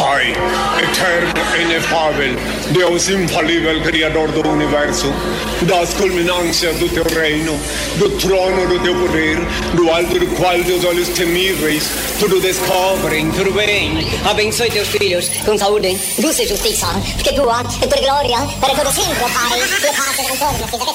Pai, eterno e inefável, Deus infalível, Criador do Universo, das culminâncias do teu reino, do trono do teu poder, do alto do qual teus olhos temíveis tudo descobrem, tudo bem. Abençoe teus filhos com saúde, luz e justiça, que tua e tua glória para todo sempre, Pai. Le pace con torno, fica que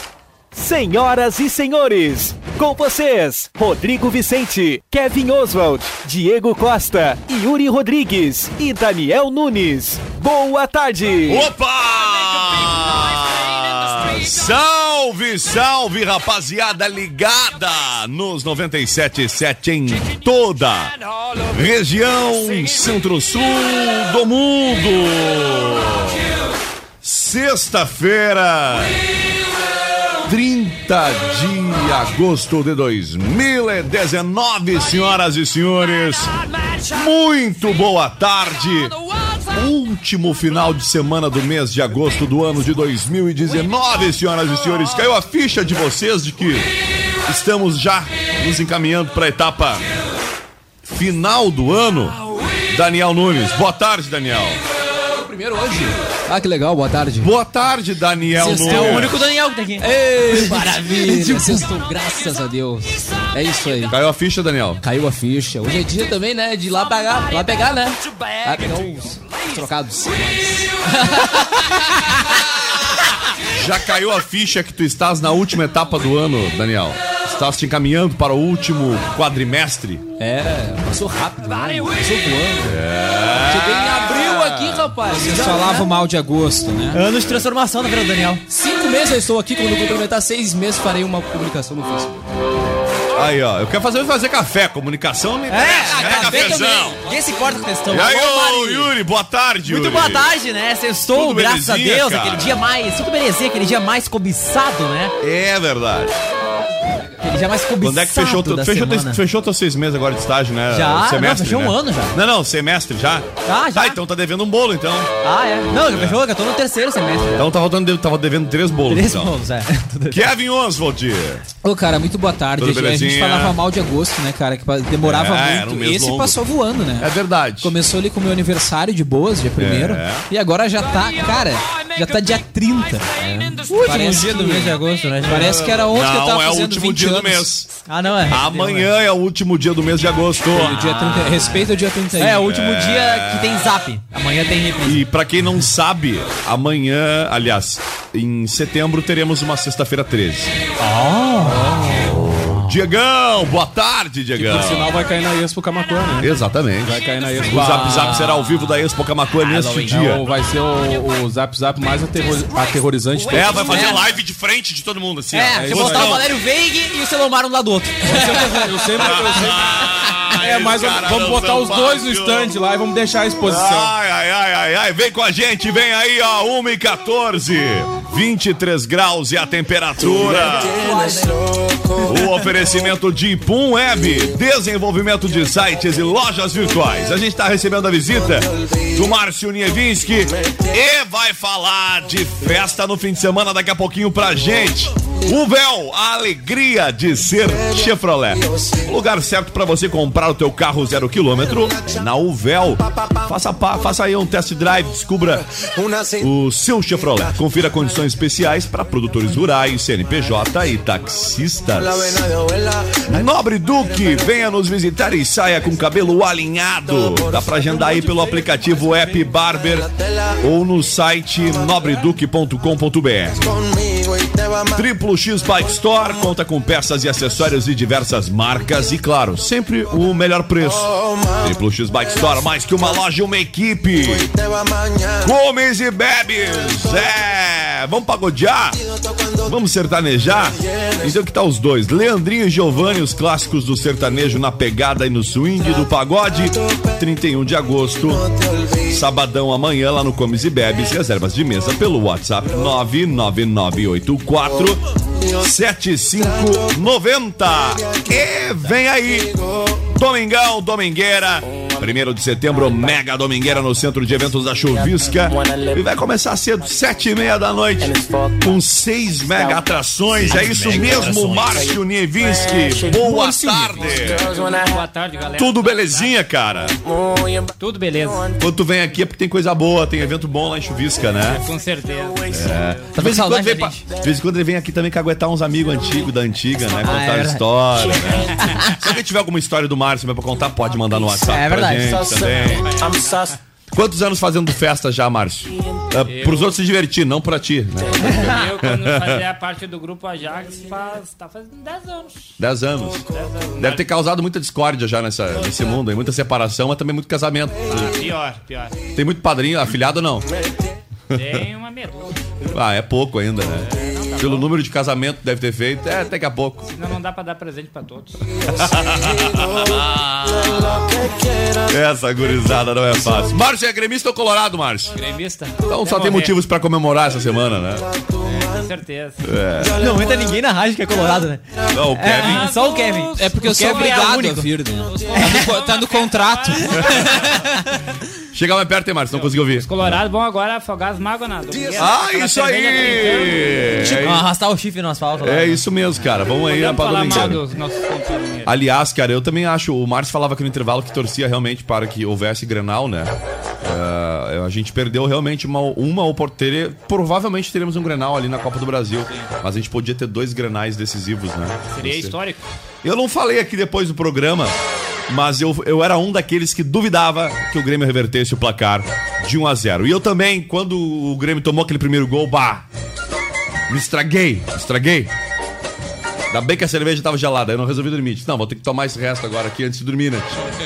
Senhoras e senhores, com vocês, Rodrigo Vicente, Kevin Oswald, Diego Costa, Yuri Rodrigues e Daniel Nunes. Boa tarde! Opa! Salve, salve, rapaziada ligada nos 97.7 em toda região centro-sul do mundo. Sexta-feira, 30 de agosto de 2019, senhoras e senhores. Muito boa tarde. Último final de semana do mês de agosto do ano de 2019, senhoras e senhores. Caiu a ficha de vocês de que estamos já nos encaminhando para a etapa final do ano. Daniel Nunes. Boa tarde, Daniel. Primeiro hoje. Ah, que legal, boa tarde. Boa tarde, Daniel Sextou. Nunes. É o único Daniel que tem aqui. Ei, maravilha. Sextou, graças a Deus. É isso aí. Caiu a ficha, Daniel? Caiu a ficha. Hoje é dia também, né? De lá pegar, lá pegar, né? Lá pegar os trocados. Já caiu a ficha que tu estás na última etapa do ano, Daniel? Estás te encaminhando para o último quadrimestre? É, passou rápido, né? Passou voando. É. Cheguei em abril rapaz. Vocês falavam mal de agosto, né? Ano de transformação, na verdade, Daniel. Cinco meses eu estou aqui, quando eu complementar seis meses, farei uma publicação no Facebook. Aí, ó, eu quero fazer, fazer café, comunicação me É, né, café cafezão. também. Quem se importa com questão? E aí, ô. Yuri, boa tarde, Muito Yuri. boa tarde, né? Sextou, Tudo graças a Deus, cara? aquele dia mais. Tudo belezinha, aquele dia mais cobiçado, né? É verdade. Aquele dia mais cobiçado. Quando é que fechou, tu, fechou, teu- fechou teus seis meses agora de estágio, né? Já? Semestre, Não, fechou né? um ano já. Não, não, semestre já. Ah, já. Ah, então tá devendo um bolo, então. Ah, é? Não, já fechou, que eu tô no terceiro semestre. já. Então tava, dando, tava devendo três bolos, Três então. bolos, é. Kevin Oswald. Ô, cara, muito boa tarde. Tudo A gente belezinha? falava mal de agosto, né, cara? Que demorava É, um muito. Esse longo. passou voando, né? É verdade. Começou ali com o meu aniversário de boas, dia primeiro. É. E agora já tá, cara, já tá dia 30. Último dia do mês de agosto, né? Parece que era ontem que eu Não, tava é o fazendo último 20 dia do anos. mês. Ah, não é. Amanhã é o último dia do mês de agosto. O dia 30, respeita o dia 31. É, o último dia que tem zap. Amanhã tem reprise. E pra quem não sabe, amanhã, aliás, em setembro teremos uma sexta-feira 13. Diegão, boa tarde, Diegão. Por sinal vai cair na Expo Camacuã, né? Exatamente. Vai cair na Expo. O Zap Zap será ao vivo da Expo Camacuã neste dia. Não, vai ser o, o Zap Zap mais aterror- aterrorizante. É, vai fazer É. live de frente de todo mundo, assim. É, é você botar aí. o Valério Veig e o Selomar um do lado do outro. Eu sempre, eu sempre... Ai, É, mas vamos não botar os dois no stand lá e vamos deixar a exposição. Ai, ai, ai, ai, ai, vem com a gente, vem aí, ó, 1 e 14, 23 graus e a temperatura. O oferecimento de Pum Web, desenvolvimento de sites e lojas virtuais. A gente tá recebendo a visita do Márcio Nievinski e vai falar de festa no fim de semana daqui a pouquinho pra gente. O Véu, a alegria de ser Chevrolet. O lugar certo para você comprar o teu carro zero quilômetro na Uvel. Faça, faça aí um test drive, descubra o seu Chevrolet. Confira condições especiais para produtores rurais, CNPJ e taxistas. Nobre Duque, venha nos visitar e saia com cabelo alinhado. Dá pra agendar aí pelo aplicativo App Barber ou no site nobreduque.com.br. Triplo X Bike Store conta com peças e acessórios de diversas marcas e, claro, sempre o melhor preço. Triplo X Bike Store, mais que uma loja, uma equipe. Comes e bebes, é. Vamos pagodear? Vamos sertanejar? Então que tá os dois, Leandrinho e Giovanni, os clássicos do sertanejo na pegada e no swing do pagode, 31 de agosto, sabadão amanhã lá no Comes e Bebes, reservas de mesa pelo WhatsApp 99984 7590. E vem aí, Domingão, Domingueira. Primeiro de setembro, mega domingueira no centro de eventos da Chuvisca. E vai começar cedo, sete e meia da noite, com seis mega atrações. É isso mesmo, Márcio Nievinski. Boa tarde. Boa tarde, galera. Tudo belezinha, cara? Tudo beleza. Quando tu vem aqui é porque tem coisa boa, tem evento bom lá em Chuvisca, né? Com certeza. É. Tá De vez, em quando vem pa- de vez em quando ele vem aqui também caguetar uns amigos antigos da antiga, né? Contar é verdade. história, né? Se alguém tiver alguma história do Márcio pra contar, pode mandar no WhatsApp É pra verdade. Gente também. Quantos anos fazendo festa já, Márcio? É, pros outros se divertir, não pra ti, né? Eu, quando fazia parte do grupo Ajax, faz, tá fazendo 10 anos. Dez anos. Deve ter causado muita discórdia já nessa, nesse mundo, aí, muita separação, mas também muito casamento. Pior, pior. Tem muito padrinho, afilhado não? Tem uma medula. Ah, é pouco ainda, né? Pelo número de casamento que deve ter feito, é daqui a pouco. Senão não dá pra dar presente pra todos. Essa gurizada não é fácil. Márcio é gremista ou colorado, Márcio? Gremista? Então só tem motivos pra comemorar essa semana, né? Com certeza. Não entra ninguém na rádio que é colorado, né? Não, o Kevin. É, só o Kevin. É porque eu sou Kevin é obrigado único. a vir, né? Tá tá no contrato. Chega mais perto, hein, Márcio? Não consegui ouvir. Colorado, vão agora afogar as mágoas na domingueira. Ah, isso aí! cerveja Ah, Arrastar o chifre no asfalto. lá, É né? isso mesmo, cara. Vamos aí Vamos pra falar mal domingo. dos nossos companheiros. Aliás, cara, eu também acho. O Márcio falava aqui no intervalo que torcia realmente para que houvesse Grenal, né? É, a gente perdeu realmente uma, uma oportunidade. Provavelmente teremos um Grenal ali na Copa do Brasil. Mas a gente podia ter dois Grenais decisivos, né? Seria Você- histórico. Eu não falei aqui depois do programa, mas eu, eu era um daqueles que duvidava que o Grêmio revertesse o placar de 1 a 0 E eu também, quando o Grêmio tomou aquele primeiro gol, bah, me estraguei, me estraguei. Ainda bem que a cerveja tava gelada, aí eu não resolvi dormir. Disse, Não, vou ter que tomar esse resto agora aqui antes de dormir, né?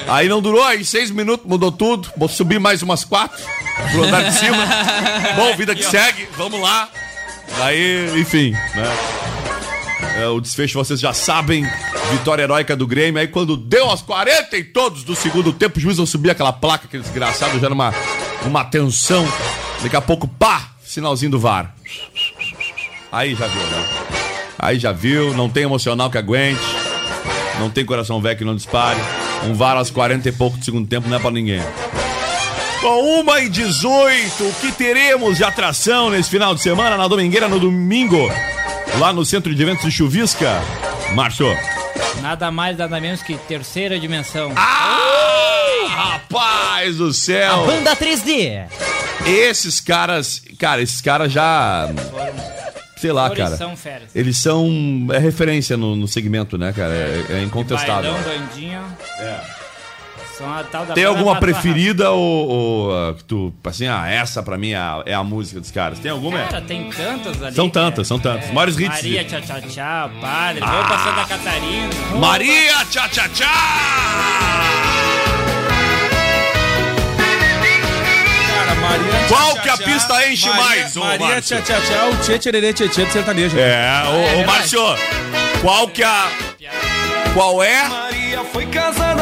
Aí não durou, aí seis minutos mudou tudo. Vou subir mais umas quatro pro andar de cima. Bom, vida que segue, vamos lá. Aí, enfim, né? É, o desfecho vocês já sabem. Vitória heróica do Grêmio. Aí quando deu aos 40 e todos do segundo tempo, o juiz não subia aquela placa, aquele desgraçado, já numa uma tensão. Daqui a pouco, pá! Sinalzinho do VAR. Aí já viu, né? Aí já viu, não tem emocional que aguente. Não tem coração velho que não dispare. Um VAR aos 40 e pouco do segundo tempo não é pra ninguém. Com 1 e 18, o que teremos de atração nesse final de semana na Domingueira no domingo? Lá no Centro de Eventos de Chuvisca. Márcio. Nada mais, nada menos que terceira dimensão. Ah, rapaz do céu! Banda 3D. Esses caras, cara, esses caras já. Sei lá, cara. são férias. Eles são. É referência no, no segmento, né, cara? É, é incontestável. Bailão, a tal da Tem alguma preferida ou, ou, ah, que tu, assim, ah, essa pra mim é a, é a música dos caras? Tem alguma? Cara, tem tantas ali. São tantas, são tantas. Maiores hits. Maria, tchá, tchá, tchá, padre, vou pra Santa Catarina. Maria, tchá, tchá, tchá! Cara, Maria Qual tchá, que a tchá, pista enche Maria- mais, ô, Maria tchá, tchá, tchá, o tchê, tchererê, tchê, tchê do sertanejo. É, ô, ô Márcio, qual que a. Qual é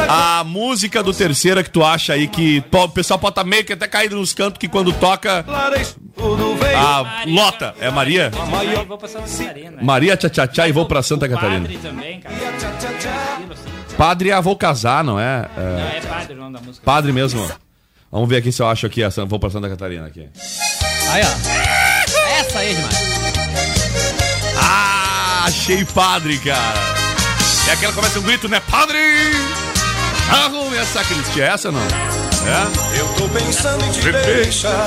a música do terceira que tu acha aí que o pessoal pode estar meio que até caído nos cantos que quando toca. A lota. É Maria? Aí vou pra Santa Catarina. Maria tchá tchá e vou pra Santa Catarina. Padre. Padre, ah, vou casar, não é? É, Não, é padre o nome da música. Padre mesmo. Vamos ver aqui se eu acho aqui. a Vou pra Santa Catarina aqui. Aí, ó. Essa aí é demais. Ah, achei padre, cara. É aquela que começa um grito, né? Padre! Arrume essa crítica. É essa ou não? É? Eu tô pensando em te deixar.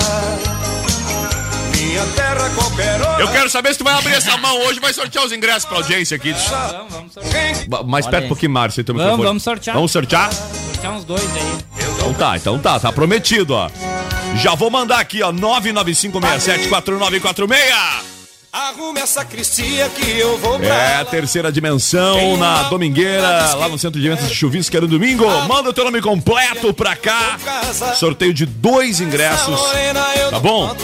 Minha terra qualquer hora. Eu quero saber se tu vai abrir essa mão hoje vai sortear os ingressos pra audiência aqui. Vamos, vamos sortear. Mais perto um pouquinho, Márcio. Vamos, microfone. vamos sortear. Vamos sortear? Sortear uns dois aí. Então tá, então tá, tá prometido, ó. Já vou mandar aqui, ó, 995674946. Arrume essa cristia que eu vou pra É a terceira dimensão na Domingueira, lá no centro de eventos de Chuvisca no domingo. Manda o teu nome completo pra cá. Sorteio de dois ingressos. Tá bom?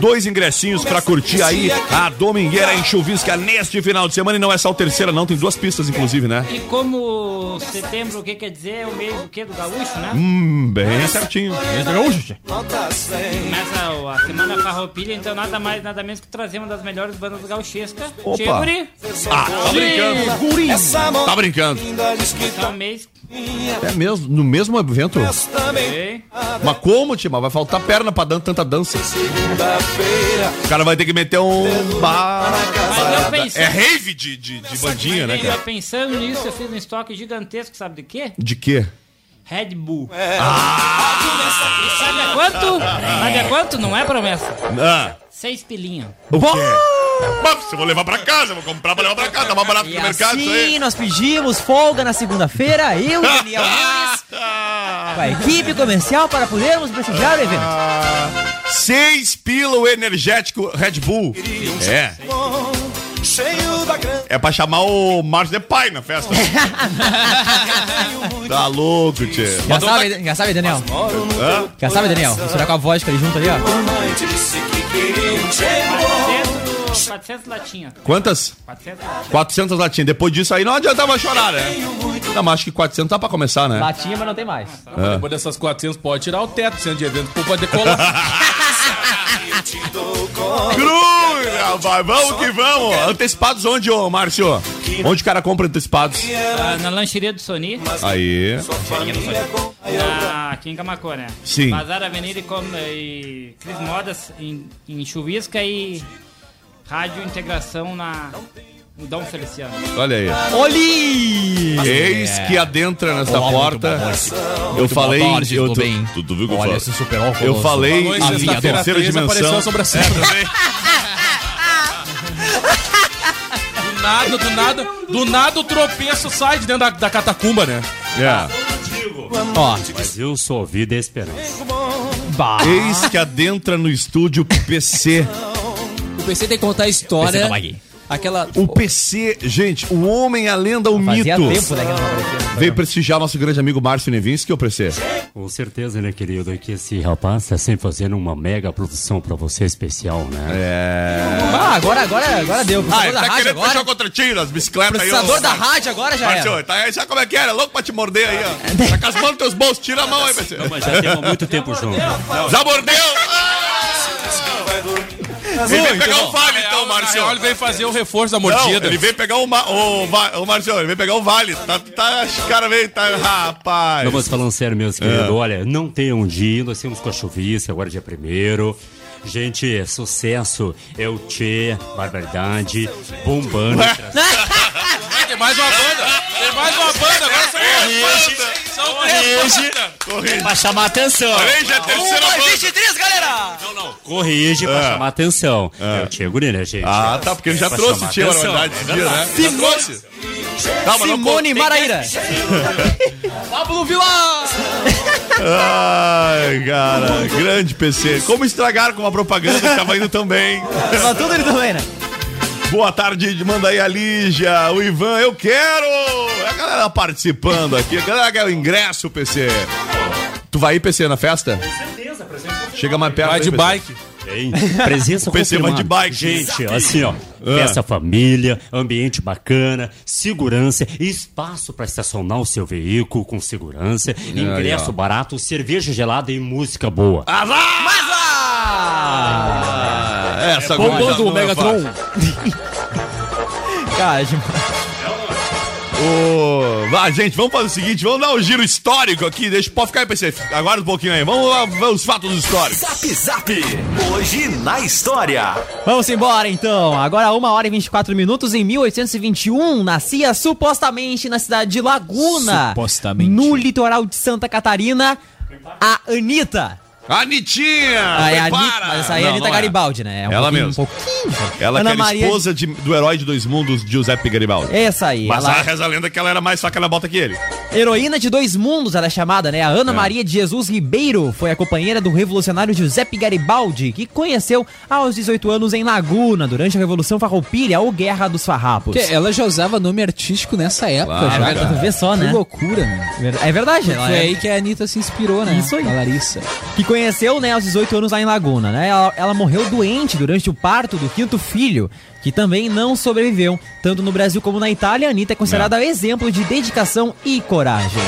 Dois ingressinhos pra curtir aí a Domingueira em Chuvisca neste final de semana. E não é só o terceira, não. Tem duas pistas, inclusive, né? E como setembro, o que quer dizer? É o mês do quê? Do gaúcho, né? Hum, bem certinho. Começa o- a semana farroupilha, então nada mais, nada menos que trazer uma das melhores bandas gauchescas. Opa. Tcheguri. Ah, tá brincando. Tá brincando. Então, mês. É mesmo, no mesmo evento? Ok. Mas como, Tima? Vai faltar perna pra dan tanta dança. O cara vai ter que meter um. Pensei- é rave de, de, de bandinha, né, Eu cara? pensando nisso, eu fiz um estoque gigantesco, sabe de quê? De quê? Red Bull. E sabe a quanto? Sabe a quanto? Não é promessa. Ah, Seis pilinha. o quê? Mas eu vou levar pra casa, vou comprar pra levar pra casa, tá mais barato E no mercado aí. assim nós pedimos folga na segunda-feira, eu e Daniel Nunes, com a equipe comercial para podermos prestigiar o evento. Seis pila o energético Red Bull. É. grana. É pra chamar o Márcio de pai na festa. tá louco, tchê. Já sabe, já sabe, Daniel? Hã? Já sabe, Daniel? Misturar com a vodka ali junto ali, ó. Disse que queria um chego. 400, 400 latinhas. Quantas? 400 latinhas. 400 latinhas. Depois disso aí não adiantava chorar, né? Não, mas acho que 400 tá pra começar, né? Latinha, mas não tem mais. É. Depois dessas 400 pode tirar o teto, sendo de evento, pô, pode decolar. Cruz, rapaz, vamos que vamos. Antecipados onde, ô Márcio? Onde o cara compra antecipados? Ah, na lancheria do Sony. Aí. Na, aqui em Camacô, né? Sim. Bazar Avenida e, com, e Cris Modas em, em Chuvisca e Rádio Integração na no Dom Feliciano. Olha aí. Oli! Eis que adentra nesta Olá, porta. Eu falei. eu tudo tô- bem? Tu, tu viu que eu Olha falei? esse super óculos. Eu falei a terceira 13, apareceu dimensão. a sobrancelha. É, também. Nada, do nada, do nada o tropeço sai de dentro da, da catacumba, né? É. Ó, Mas eu sou vida e esperança. bah. Eis que adentra no estúdio PC. O PC tem que contar a história. Aquela. O PC, gente, o homem, a lenda, o Fazia mito. tempo, né, não. Veio prestigiar nosso grande amigo Márcio Nevinski, o PC. Com certeza, né, querido? Que esse rapaz tá sempre fazendo uma mega produção pra você especial, né? É. Ah, agora, agora, agora deu. Ah, tá rádio querendo agora. fechar o contratinho das bicicletas aí, ó. Processador da rádio agora já Márcio, era. tá aí, sabe como é que era? Louco pra te morder aí, ó. Tá com as mãos nos teus bolsos, tira a mão aí, PC. Mas já temos muito tempo junto. Já mordeu? Ele veio pegar o vale, então, Márcio. real, ele veio fazer o reforço da Não, mordida. ele veio pegar o, ma o, va- o Márcio, ele veio pegar o vale. Tá, tá, os cara veio, tá, rapaz. Não, mas falando sério mesmo, É. querido, olha, não tem um dia, nós temos com a chuvisca, agora é dia primeiro. Gente, sucesso é o Tchê, Barbaridade, bombando. Tem mais uma banda! Tem mais uma banda! Agora são três bandas! São três bandas! Pra chamar atenção. Corrige a terceira banda. 23, galera! Não, não. Corrige pra É. chamar atenção. É, o Tchê Guri, né, gente? Ah, tá, porque ele já Pra trouxe o Tia atenção. Barbaridade esse dia, né? Já trouxe. Calma, não Simone conta. Maraíra. Pablo Vilar. Ai, cara, grande PC. Como estragar com uma propaganda que tava indo tão bem? Tá tudo ele também, né? Boa tarde, manda aí a Lígia, o Ivan, eu quero! É a galera participando aqui, a galera quer o ingresso, PC. Tu vai ir, PC, na festa? Certeza, presença Chega mais perto Vai aí, de PC. bike. Tem. Presença PC vai confirmada. de bike. Gente, assim, ó. Ah. Festa família, ambiente bacana, segurança, espaço para estacionar o seu veículo com segurança, ingresso barato, cerveja gelada e música boa. Ah, essa Bombando não o é Megatron. Cara, Vá, gente, vamos fazer o seguinte, vamos dar um giro histórico aqui, deixa, pode ficar aí, PC, aguarda um pouquinho aí, vamos lá ver os fatos históricos. Zap Zap. Hoje na história. Vamos embora então. Agora 1 hora e 24 minutos. Em 1821, nascia supostamente na cidade de Laguna. Supostamente. No litoral de Santa Catarina, a Anitta. Anitinha! Ah, é! Anitta, mas essa aí é a Não, Anitta não Garibaldi, né? É um Ela mesma. Um pouquinho. Ela Ana que era Maria- esposa de- do herói de dois mundos, Giuseppe Garibaldi. Essa aí. Mas ela- a reza a lenda que ela era mais faca na bota que ele. Heroína de dois mundos, ela é chamada, né? A Ana É. Maria de Jesus Ribeiro foi a companheira do revolucionário Giuseppe Garibaldi, que conheceu aos 18 anos em Laguna, durante a Revolução Farroupilha ou Guerra dos Farrapos. Porque ela já usava nome artístico nessa época. Claro, já, cara. Vê só, né? Que loucura. É verdade, ela Foi é- aí que a Anitta se inspirou, né? Isso aí. A Larissa. que conheceu, né, aos 18 anos lá em Laguna, né? Ela, ela morreu doente durante o parto do quinto filho, que também não sobreviveu. Tanto no Brasil como na Itália, a Anitta é considerada exemplo de dedicação e coragem.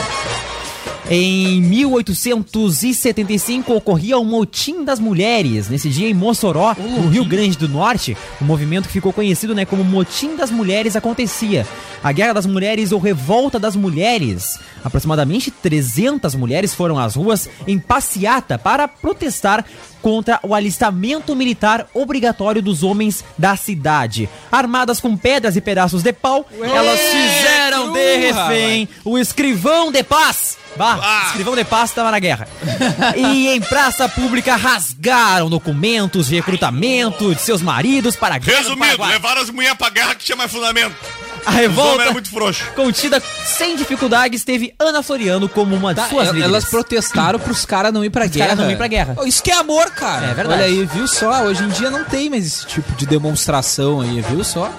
Em 1875 ocorria o Motim das Mulheres. Nesse dia em Mossoró, no Rio Grande do Norte, o movimento que ficou conhecido né, como Motim das Mulheres acontecia. A Guerra das Mulheres ou Revolta das Mulheres. Aproximadamente 300 mulheres foram às ruas em passeata para protestar contra o alistamento militar obrigatório dos homens da cidade. Armadas com pedras e pedaços de pau, elas fizeram de refém o escrivão de paz. Bah, escrivão de paz estava na guerra. e em praça pública rasgaram documentos de recrutamento de seus maridos para a guerra do Resumindo, Paraguai. levaram as mulheres pra guerra que tinha mais fundamento. A revolta eram muito frouxos. contida sem dificuldades teve Ana Floriano como uma de Tá, suas el- líderes. elas protestaram pros caras não ir pra Os guerra. não ir pra guerra. Isso que é amor, cara. É verdade. Olha aí, viu só? Hoje em dia não tem mais esse tipo de demonstração aí, viu só?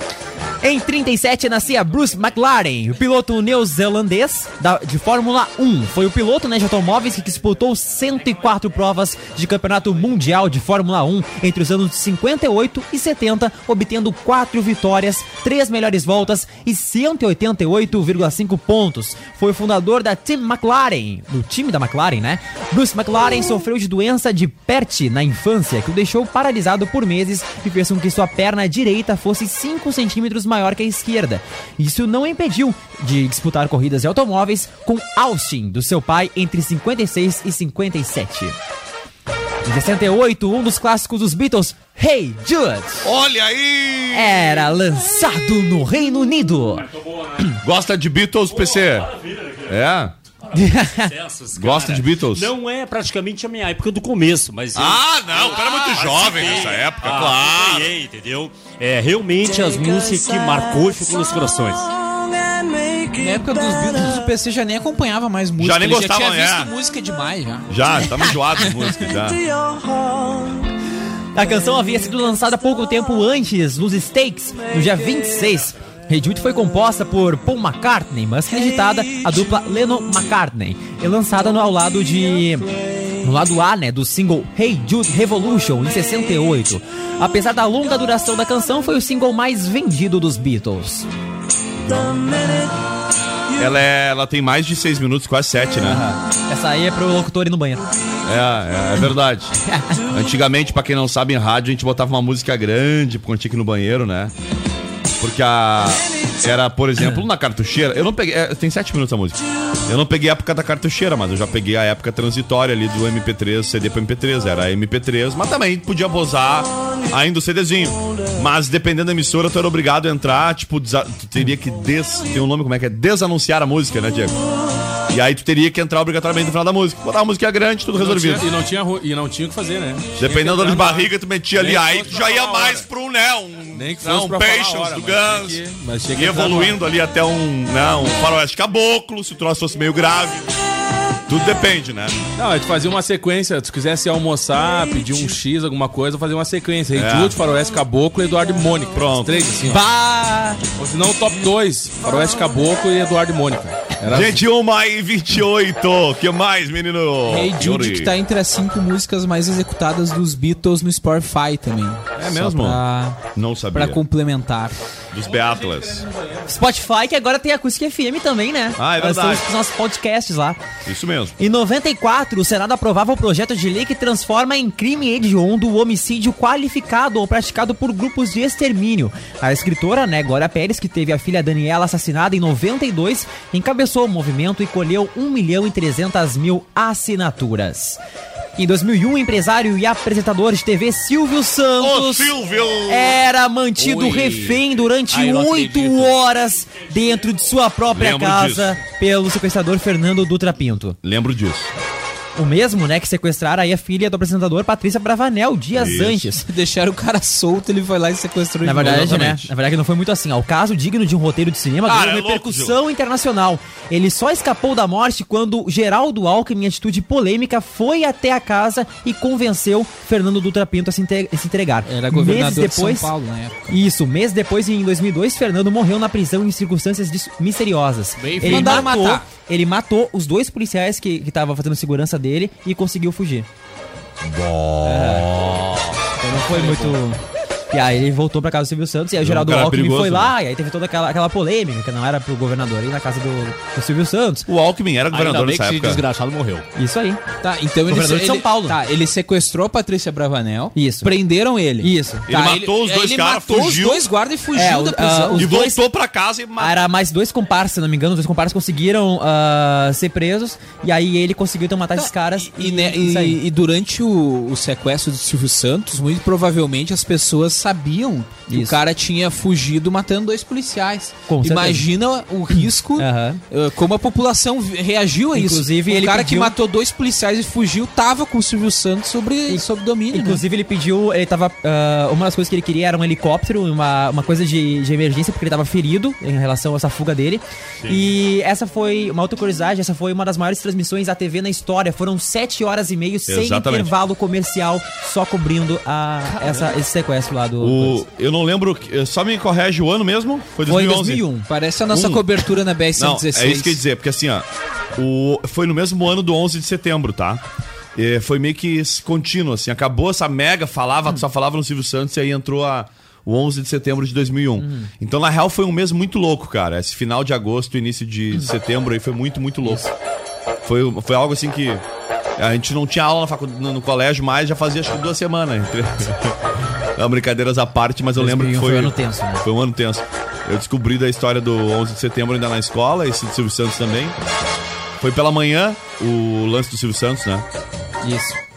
Em 37 nascia Bruce McLaren, o piloto neozelandês de Fórmula 1. Foi o piloto né, de automóveis que disputou 104 provas de campeonato mundial de Fórmula 1 entre os anos de 58 e 70, obtendo 4 vitórias, 3 melhores voltas e 188,5 pontos. Foi o fundador da Team McLaren, do time da McLaren, né? Bruce McLaren sofreu de doença de Pert na infância, que o deixou paralisado por meses e fez com que sua perna direita fosse 5 centímetros maior que a esquerda. Isso não impediu de disputar corridas de automóveis com Austin, do seu pai, entre 56 e 57. Em 68, um dos clássicos dos Beatles, Hey Jude, Olha aí! era lançado no Reino Unido. Gosta de Beatles, PC? É? Sucessos. Gosta de Beatles? Não é praticamente a minha época do começo, mas. eu- Ah, não, tu era muito jovem participei. nessa época, Ah, claro. acompanhei, entendeu? É realmente as músicas que marcou e ficou nos corações. Na época dos Beatles, o PC já nem acompanhava mais música. nem ele gostava, já tinha é. visto música demais já. Já, tava enjoado de música, já. A canção havia sido lançada pouco tempo antes nos States, no dia 26. Hey Jude foi composta por Paul McCartney, mas creditada a dupla Lennon-McCartney, e lançada no ao lado de no lado A, né, do single Hey Jude Revolution em 68. Apesar da longa duração da canção, foi o single mais vendido dos Beatles. Ela, é, ela tem mais de seis minutos, quase sete, né? Essa aí é pro locutor ir no banheiro. É, é, é verdade. Antigamente, pra quem não sabe, em rádio, a gente botava uma música grande quando tinha que ir no banheiro, né? Porque a. Era, por exemplo, na cartucheira. Eu não peguei. é, tem sete minutos a música. Eu não peguei a época da cartucheira, mas eu já peguei a época transitória ali do MP3, CD pro MP3. Era MP3, mas também podia usar ainda o CDzinho. Mas dependendo da emissora, tu era obrigado a entrar, tipo, tu teria que des. Tem um nome como é que é? Desanunciar a música, né, Diego? E aí tu teria que entrar obrigatoriamente no final da música. Botar uma música grande, tudo E não resolvido. tinha- E não tinha, e não tinha o que fazer, né? Dependendo da de barriga, tu metia ali, aí tu já pra ia a mais hora. pro, né, um, Nem que né, fosse um pra a Patience hora, do Guns. mas tinha que E evoluindo ali até um, né, um faroeste caboclo, se o troço fosse meio grave. Tudo depende, né? Não, aí tu fazia uma sequência, se tu quisesse almoçar, pedir um X, alguma coisa, fazer uma sequência. Rei É. Jude, Faroeste Caboclo e Eduardo e Mônica. Pronto. Os três, assim, ó. Bah! Ou se não, top 2, Faroeste Caboclo e Eduardo e Mônica. Era Gente, 1 e 28. que mais, menino? Hey Jude, que tá entre as cinco músicas mais executadas dos Beatles no Spotify também. É mesmo? Pra, Não sabia. pra complementar. Dos Beatles. Spotify, que agora tem Acústica FM também, né? Ah, é Nós verdade. estamos com os nossos podcasts lá. Isso mesmo. Em 94, o Senado aprovava o projeto de lei que transforma em crime hediondo o homicídio qualificado ou praticado por grupos de extermínio. A escritora, né, Glória Pérez, que teve a filha Daniela assassinada em 92, encabeçou o movimento e colheu 1 milhão e 300 mil assinaturas. Em 2001, o empresário e apresentador de TV Silvio Santos Silvio! era mantido Ui. refém durante oito horas dentro de sua própria Lembro casa pelo sequestrador Fernando Dutra Pinto. Lembro disso. O mesmo, né, que sequestraram aí a filha do apresentador Patrícia Bravanel dias Isso. antes. Deixaram o cara solto, ele foi lá e sequestrou Na de verdade, novo. né? Na verdade, não foi muito assim. ó. O caso digno de um roteiro de cinema ganhou é louco, repercussão internacional. Ele só escapou da morte quando Geraldo Alckmin, em atitude polêmica, foi até a casa e convenceu Fernando Dutra Pinto a se, entregar. Era governador Meses depois, de São Paulo na época. Isso, mês depois, em 2002, Fernando morreu na prisão em circunstâncias misteriosas. Bem ele matou, matar. ele matou os dois policiais que estavam fazendo segurança dele e conseguiu fugir. Então não foi muito. E aí ele voltou pra casa do Silvio Santos e aí o Geraldo Alckmin perigoso, foi né? lá e aí teve toda aquela, aquela polêmica, que não era pro governador ir na casa do, do Silvio Santos. O Alckmin era governador Ainda bem que nessa época. desgraçado morreu. Isso aí. Tá, então ele, Governador de São ele- Paulo. Tá, ele sequestrou a Patrícia Bravanel. Isso. Prenderam ele. Isso. Ele matou os dois ele caras, matou fugiu. os dois guardas e fugiu É, o- da prisão. ah, os E dois- voltou pra casa e matou. Era mais dois comparsas, se não me engano, os dois comparsas conseguiram ah, ser presos e aí ele conseguiu então matar esses caras E, né, e- isso aí. e durante o, o sequestro do Silvio Santos, muito provavelmente as pessoas sabiam que o Isso. cara tinha fugido matando dois policiais. Com certeza. Imagina o risco, eh, como a população reagiu a isso. Inclusive, o ele cara que pediu- matou dois policiais e fugiu tava com o Silvio Santos sobre, sob domínio. né? Inclusive, ele pediu, ele tava. ah, uma das coisas que ele queria era um helicóptero, uma, uma coisa de, de emergência, porque ele tava ferido em relação a essa fuga dele. E essa foi, uma outra curiosidade, essa foi uma das maiores transmissões da TV na história. Foram sete horas e meio sem Exatamente. intervalo comercial, só cobrindo a, essa, esse sequestro lá do. O, eu não lembro. que- Só me corrige o ano mesmo? Foi Foi em 2011. 2001. Parece a nossa Um. cobertura na Não, BR-116. é isso que eu ia dizer, porque assim, ó, o, foi no mesmo ano do 11 de setembro, tá? E foi meio que contínuo, assim, acabou essa mega, falava, só falava no Silvio Santos e aí entrou a, o 11 de setembro de 2001. Então, na real, foi um mês muito louco, cara. Esse final de agosto, início de setembro aí foi muito, muito louco. Foi, foi algo assim que a gente não tinha aula no, no colégio mais, já fazia acho que duas semanas. Não, brincadeiras à parte, mas eu lembro que 2001 foi, foi um ano tenso, né? foi um ano tenso. Eu descobri da história do 11 de setembro ainda na escola, esse do Silvio Santos também. Foi pela manhã o lance do Silvio Santos, né? Isso.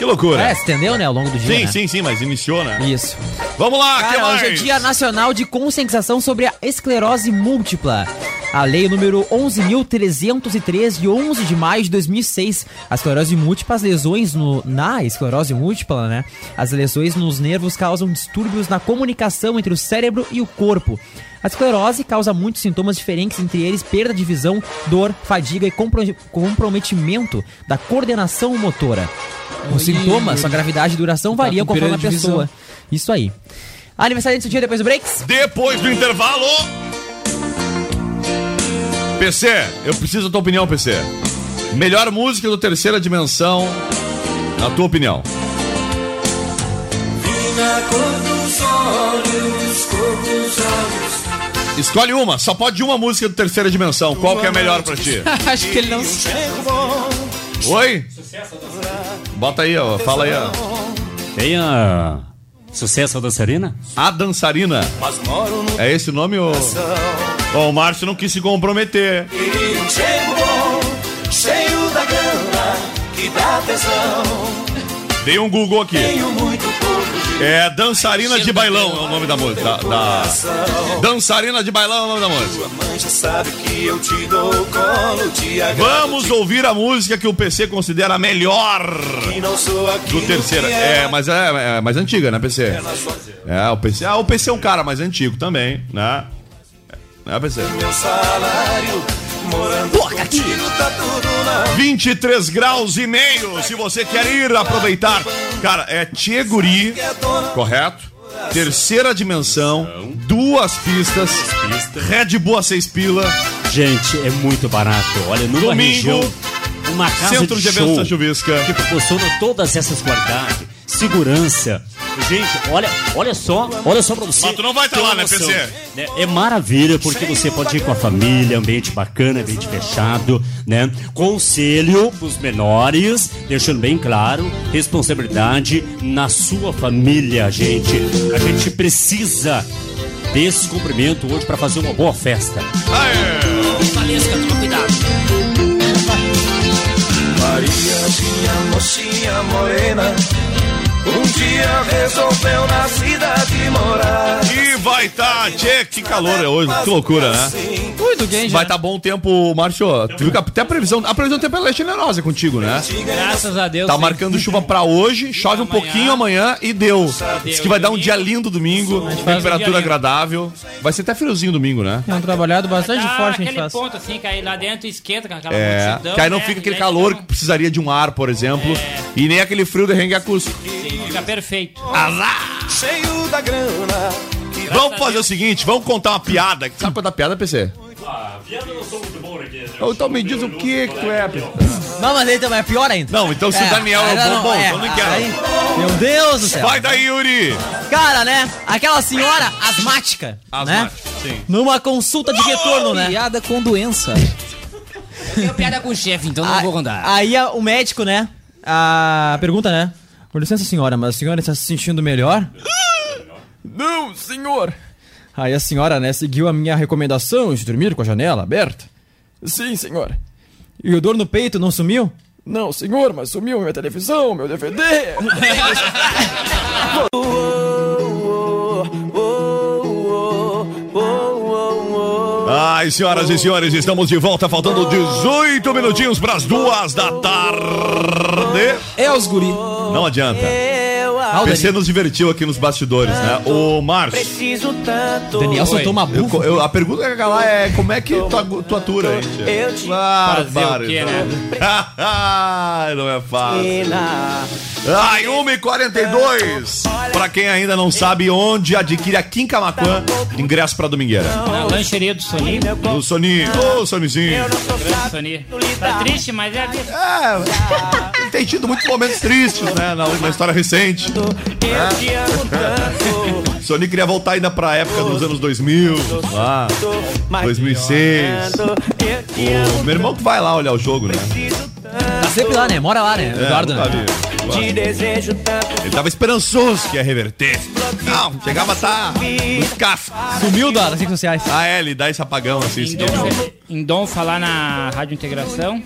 Que loucura. É, entendeu, né, ao longo do dia. sim, né? sim, sim, mas iniciou, né? Isso. Vamos lá, que Cara, mais? hoje é Dia Nacional de Conscientização sobre a Esclerose Múltipla. A lei número 11.303, de 11 de maio de 2006. A esclerose múltipla, as lesões no, na esclerose múltipla, né? As lesões nos nervos causam distúrbios na comunicação entre o cérebro e o corpo. A esclerose causa muitos sintomas diferentes, entre eles perda de visão, dor, fadiga e compro- comprometimento da coordenação motora. Os Oi, sintomas, sua gravidade e duração tá variam com conforme a visão. pessoa. Isso aí. Aniversário desse dia depois do breaks? Depois do intervalo. PC, eu preciso da tua opinião, PC. Melhor música do Terceira Dimensão, na tua opinião. Na cor dos olhos, cor dos olhos. Escolhe uma, só pode uma música do Terceira Dimensão. Qual que é a melhor pra ti? Acho que ele não Oi? Bota aí, ó. Fala aí, ó. Tem a Sucesso Dançarina? A Dançarina. É esse o nome ou... O Márcio não quis se comprometer. Um cheio da grana, que dá tesão. Dei um Google aqui. Tenho muito É Dançarina de Bailão é o nome da música. Da, da- Dançarina de Bailão é o nome da música. Vamos ouvir a música que o PC considera melhor do terceira. que É, mas é, é mais antiga, né, PC? É, o PC. Ah, o PC é um cara mais antigo também, né? Né, PC? Meu salário, morando contigo, tá tudo na 23 graus e meio, se você quer ir aproveitar. Cara, é Tcheguri, correto? Terceira dimensão, duas pistas, Red Bull a seis pila, Gente, é muito barato. Olha, numa Domingo, região, uma casa Centro de, de Eventos Chuvisca. que proporciona todas essas qualidades, segurança. Gente, olha, olha só, olha só pra você. Mas tu não vai tá ter lá, né. PC? Né, É maravilha porque você pode ir com a família, ambiente bacana, ambiente fechado, né? Conselho pros menores, deixando bem claro, responsabilidade na sua família, gente. A gente precisa desse cumprimento hoje pra fazer uma boa festa. Valesca, toma cuidado. Maria, minha mocinha morena, dia resolveu na cidade morar. E vai tá, tchê, que calor é hoje, que loucura, né? Quente, Vai né? estar bom o tempo, Márcio. Tu viu que até a previsão. A previsão do tempo é generosa contigo, né? Graças a Deus. Tá sim. marcando chuva pra hoje, chove um pouquinho amanhã e deu. Diz que vai dar um dia lindo domingo, um temperatura lindo. agradável. Vai ser até friozinho domingo, né? É um trabalhado bastante Ah, forte que a gente aquele faz. ponto assim, que aí lá dentro esquenta com aquela É, multidão, que aí não né? fica aquele calor que precisaria de um ar, por exemplo, e nem aquele frio de Rengue Acústico. Fica perfeito. Cheio da grana. Vamos fazer o seguinte, vamos contar uma piada. Sabe contar piada, PC? Ou Então me diz o que que tu é. Não, mas aí também é pior ainda. Não, então se o Daniel é o não, bom, bom, é, então não quero. aí- Meu Deus do céu. Vai daí, Yuri! Cara, né? Aquela senhora asmática, né? Asmática, sim. Numa consulta de retorno, né? Piada com doença. Tenho piada com o chefe, então não A- vou contar. Aí a- o médico, né? A pergunta, né? Por licença, senhora, mas a senhora está se sentindo melhor? Não, senhor. Aí a senhora, né, seguiu a minha recomendação de dormir com a janela aberta? Sim, senhor. E o dor no peito não sumiu? Não, senhor, mas sumiu minha televisão, meu DVD. Ai, senhoras e senhores, estamos de volta, faltando 18 minutinhos para as duas da tarde. É os guri. Não adianta. O PC nos divertiu aqui nos bastidores, né? O Márcio. Preciso tanto. Daniel soltou uma eu- bufa. eu- a pergunta que lá é como é que tu, tu atura, hein? tia? Eu te Fazer o quê, né? Ai, não é fácil. Ai, 1h42. Pra quem ainda não sabe onde adquire a Kim Camaquã, ingresso pra Domingueira. Na lancheria do Soninho. O Soninho, ô Sonizinho. Grande Soninho. Tá triste, mas é a vida. É, tem tido muitos momentos tristes, né, na, na história recente. Eu te amo tanto. Sony queria voltar ainda pra época dos anos 2000, lá, 2006. O meu irmão que vai lá olhar o jogo, né? Tá sempre lá, né? Mora lá, né? É, Eduardo, né? vi. Te desejo tanto. Ele tava esperançoso que ia reverter. Não, chegava a tá nos cascos. Sumiu da- das redes sociais. Ah, é, ele dá esse apagão assim. Em esse Dom, em Dom falar na Rádio Integração,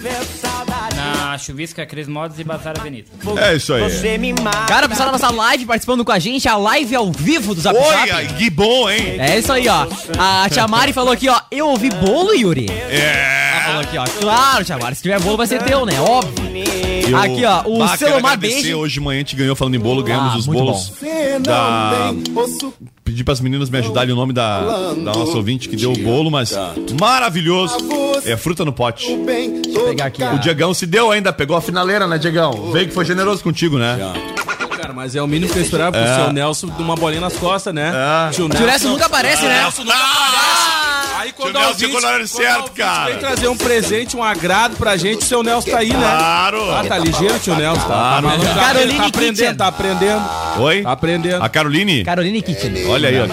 na Chuvisca Cris Modos e Bazar Avenida. É isso aí. Você me mata. Cara, pessoal da nossa live participando com a gente, a live ao vivo do Zap Oi, Zap. que bom, hein? É isso aí, ó. A Tia Mari falou aqui, ó. Eu ouvi bolo, Yuri. É. Falou aqui, ó. Claro, Tia Mari. Se tiver bolo, vai ser teu, né? Óbvio. Eu- Aqui, ó. O Bah, Selomar Beijo. Hoje de manhã a gente ganhou falando em bolo, ganhamos Ah, os bolos da. Pedi pras meninas me ajudarem o nome da, da nossa ouvinte que deu o bolo, mas maravilhoso. É fruta no pote. Deixa eu pegar aqui. O Diegão se deu ainda, pegou a finaleira, né, Diegão? Veio que foi generoso contigo, né? Cara, mas é o mínimo que eu esperava pro É. seu Nelson de uma bolinha nas costas, né? É. Tio Tio Nelson nunca aparece, né? Nelson nunca aparece. Aí quando Tio a Nelson ouvinte- chegou ouvinte cara. Vem trazer um presente, um agrado pra gente, o seu Nelson tá aí, né? Claro. Ah, tá ligeiro, tio Nelson. Tá, Claro. tá, maluco, tá, Caroline tá aprendendo, tá aprendendo. Oi? Tá aprendendo. A Caroline? Caroline Kitchen. Olha aí, ó.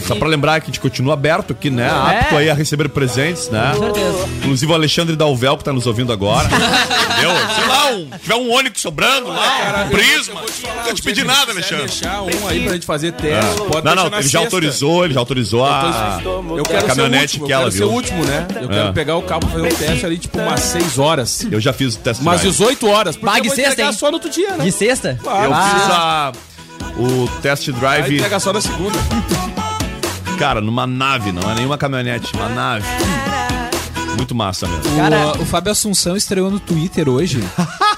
Só pra lembrar que a gente continua aberto aqui, né? Apto aí a receber presentes, né? Com certeza. Inclusive o Alexandre Dalvel, que tá nos ouvindo agora. Entendeu? Sei lá, um, tiver um ônix sobrando lá, um prisma. Não te pedi nada, Alexandre. deixar um aí pra gente fazer teste. Pode Não, deixar não, na ele já sexta. autorizou, ele já autorizou a. Eu quero a caminhonete ser o último, que eu ela quero ser viu. o último, né? Eu quero É. pegar o carro pra fazer um teste ali, tipo, umas 6 horas. Eu já fiz o teste Umas drive. 18 horas. Pague eu vou sexta, hein? só no outro dia, né? De sexta? Claro. Eu Ah. fiz a. O test Aí drive, entrega só na segunda. Cara, numa nave, não é nenhuma caminhonete, uma nave. Muito massa mesmo. Cara- O, o Fábio Assunção estreou no Twitter hoje.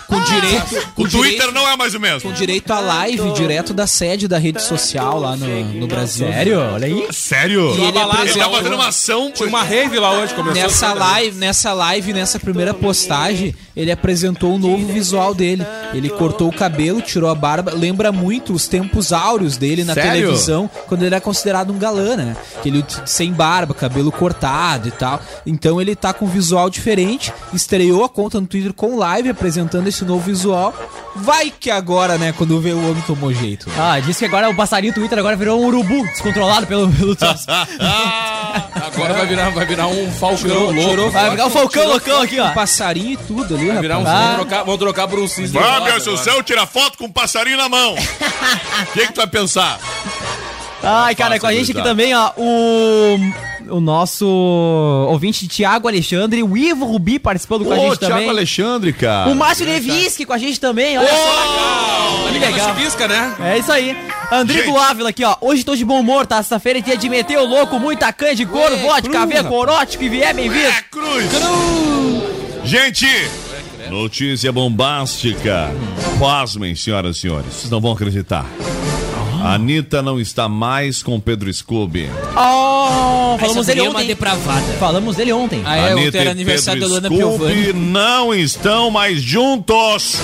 com direito. Com O Twitter direito, não é mais o mesmo. com direito a live direto da sede da rede social lá no, no Brasil. Sério? Olha aí. Sério? E ele Ele tá fazendo uma ação. Tinha uma rave lá hoje, começou. Nessa live, nessa live, nessa primeira postagem, ele apresentou um novo visual dele. Ele cortou o cabelo, tirou a barba, lembra muito os tempos áureos dele na Sério? televisão, quando ele era considerado um galã, né? Que ele sem barba, cabelo cortado e tal. Então ele tá com um visual diferente, estreou a conta no Twitter com live apresentando esse novo visual. Vai que agora, né, quando vê o homem tomou jeito. Ah, disse que agora o passarinho Twitter agora virou um urubu descontrolado pelo, pelo. Agora vai virar, vai virar um falcão louco. Vai ficar o Falcão loucão aqui, ó. Um passarinho e tudo ali, Vai virar um. Ah. Vamos, trocar, vamos trocar por um cisne. Rosa Assunção tira foto com um passarinho na mão. O que, que tu vai pensar? Ai, cara, com a gente aqui também, ó, o. O nosso ouvinte Tiago Alexandre, o Ivo Rubi participando com a Ô, gente Thiago também. Alexandre, cara. O Márcio Levinsky com a gente também, olha só. Que legal. Chuvisca, né? É isso aí. Andrigo. Ávila aqui, ó. Hoje tô de bom humor, tá? Sexta-feira é dia de meter o louco, muita canha de couro, vodka, ver corótico e vier bem-vindo. É, cruz. Gente, notícia bombástica. Pasmem, senhoras e senhores. Vocês não vão acreditar. A Anitta não está mais com Pedro Scooby. Oh, falamos dele é uma ontem. depravada. Falamos dele ontem. Ah, é, Anitta ontem era e aniversário da Pedro Luana Scooby Piovani. não estão mais juntos.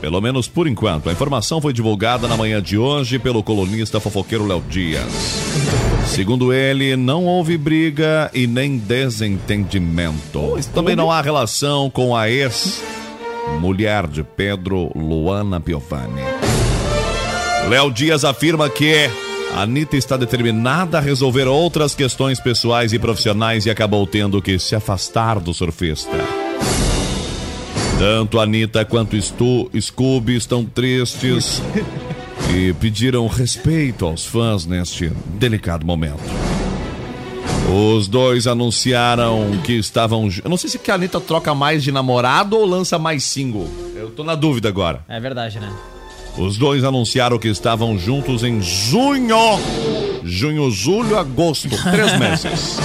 Pelo menos por enquanto. A informação foi divulgada na manhã de hoje pelo colunista fofoqueiro Léo Dias. Segundo ele, não houve briga e nem desentendimento. Também não há relação com a ex-mulher de Pedro, Luana Piovani. Léo Dias afirma que Anitta está determinada a resolver outras questões pessoais e profissionais e acabou tendo que se afastar do surfista. Tanto Anitta quanto Stu, Scooby estão tristes e pediram respeito aos fãs neste delicado momento. Os dois anunciaram que estavam. Eu não sei se a Anitta troca mais de namorado ou lança mais single. Eu tô na dúvida agora. É verdade, né? Os dois anunciaram que estavam juntos em junho. Junho, julho, agosto. Três meses.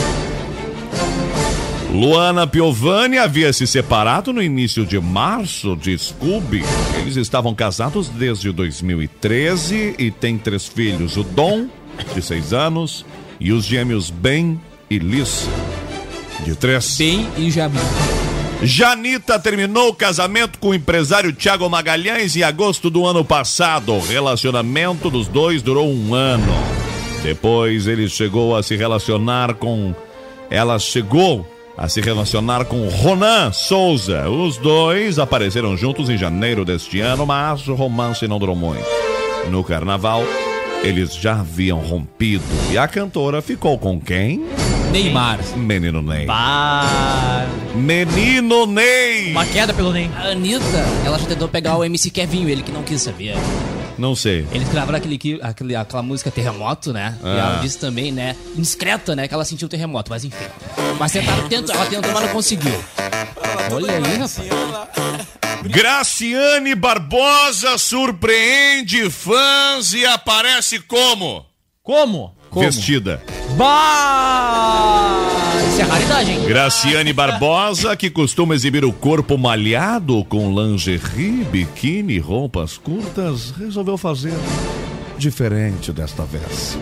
Luana Piovani havia se separado no início de março de Scooby. Eles estavam casados desde 2013 e têm três filhos: o Dom, de seis anos, e os gêmeos Ben e Liz, de três. Ben e Jamin. Janita terminou o casamento com o empresário Thiago Magalhães em agosto do ano passado. O relacionamento dos dois durou um ano. Depois ele chegou a se relacionar com. Ela chegou a se relacionar com Ronan Souza. Os dois apareceram juntos em janeiro deste ano, mas o romance não durou muito. No carnaval, eles já haviam rompido e a cantora ficou com quem? Neymar. Menino Ney. Bah. Menino Ney! Uma queda pelo Ney. A Anitta, ela já tentou pegar o MC Kevinho, ele que não quis saber. Não sei. Eles gravaram aquele, que- aquele, aquela música Terremoto, né? E Ah. ela disse também, né? Indiscreta, né? Que ela sentiu o terremoto, mas enfim. Mas tentaram, tentou, ela tentou, mas não conseguiu. Olha aí, rapaz. Graciane Barbosa surpreende fãs e aparece como? Como? Vestida. Bah! Isso é raridade, hein? Graciane Barbosa, que costuma exibir o corpo malhado com lingerie, biquíni, roupas curtas, resolveu fazer diferente desta vez.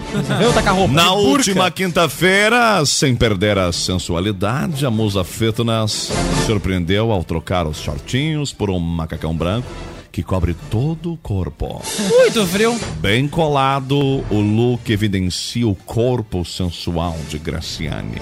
Na última quinta-feira, sem perder a sensualidade, a musa fitness surpreendeu ao trocar os shortinhos por um macacão branco que cobre todo o corpo. Muito frio. Bem colado, o look evidencia o corpo sensual de Graciane.